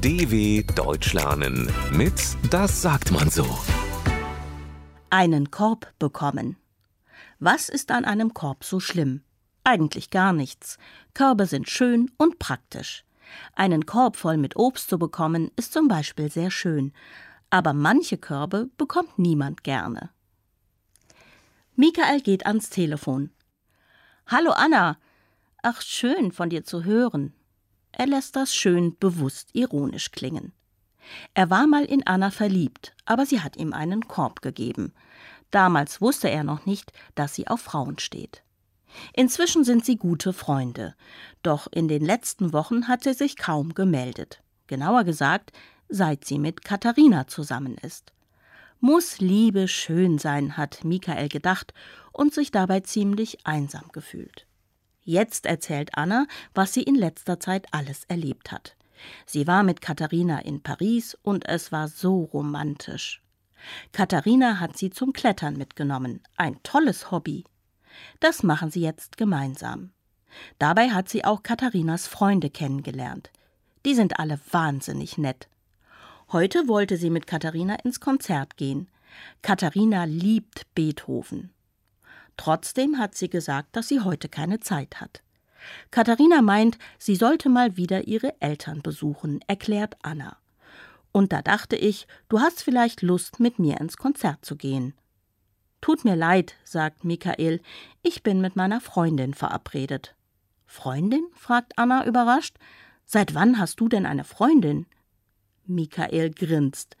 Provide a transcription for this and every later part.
DW Deutsch lernen mit Das sagt man so. Einen Korb bekommen. Was ist an einem Korb so schlimm? Eigentlich gar nichts. Körbe sind schön und praktisch. Einen Korb voll mit Obst zu bekommen, ist zum Beispiel sehr schön. Aber manche Körbe bekommt niemand gerne. Michael geht ans Telefon. Hallo Anna. Ach, schön von dir zu hören. Er lässt das schön bewusst ironisch klingen. Er war mal in Anna verliebt, aber sie hat ihm einen Korb gegeben. Damals wusste er noch nicht, dass sie auf Frauen steht. Inzwischen sind sie gute Freunde, doch in den letzten Wochen hat sie sich kaum gemeldet. Genauer gesagt, seit sie mit Katharina zusammen ist. Muss Liebe schön sein, hat Michael gedacht und sich dabei ziemlich einsam gefühlt. Jetzt erzählt Anna, was sie in letzter Zeit alles erlebt hat. Sie war mit Katharina in Paris und es war so romantisch. Katharina hat sie zum Klettern mitgenommen, ein tolles Hobby. Das machen sie jetzt gemeinsam. Dabei hat sie auch Katharinas Freunde kennengelernt. Die sind alle wahnsinnig nett. Heute wollte sie mit Katharina ins Konzert gehen. Katharina liebt Beethoven. Trotzdem hat sie gesagt, dass sie heute keine Zeit hat. Katharina meint, sie sollte mal wieder ihre Eltern besuchen, erklärt Anna. Und da dachte ich, du hast vielleicht Lust, mit mir ins Konzert zu gehen. Tut mir leid, sagt Michael, ich bin mit meiner Freundin verabredet. Freundin? fragt Anna überrascht. Seit wann hast du denn eine Freundin? Michael grinst.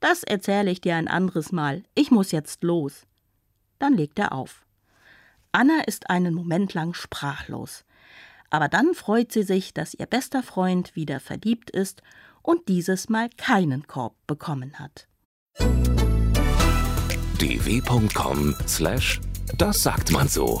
Das erzähle ich dir ein anderes Mal. Ich muss jetzt los. Dann legt er auf. Anna ist einen Moment lang sprachlos. Aber dann freut sie sich, dass ihr bester Freund wieder verliebt ist und dieses Mal keinen Korb bekommen hat. dw.com/das sagt man so.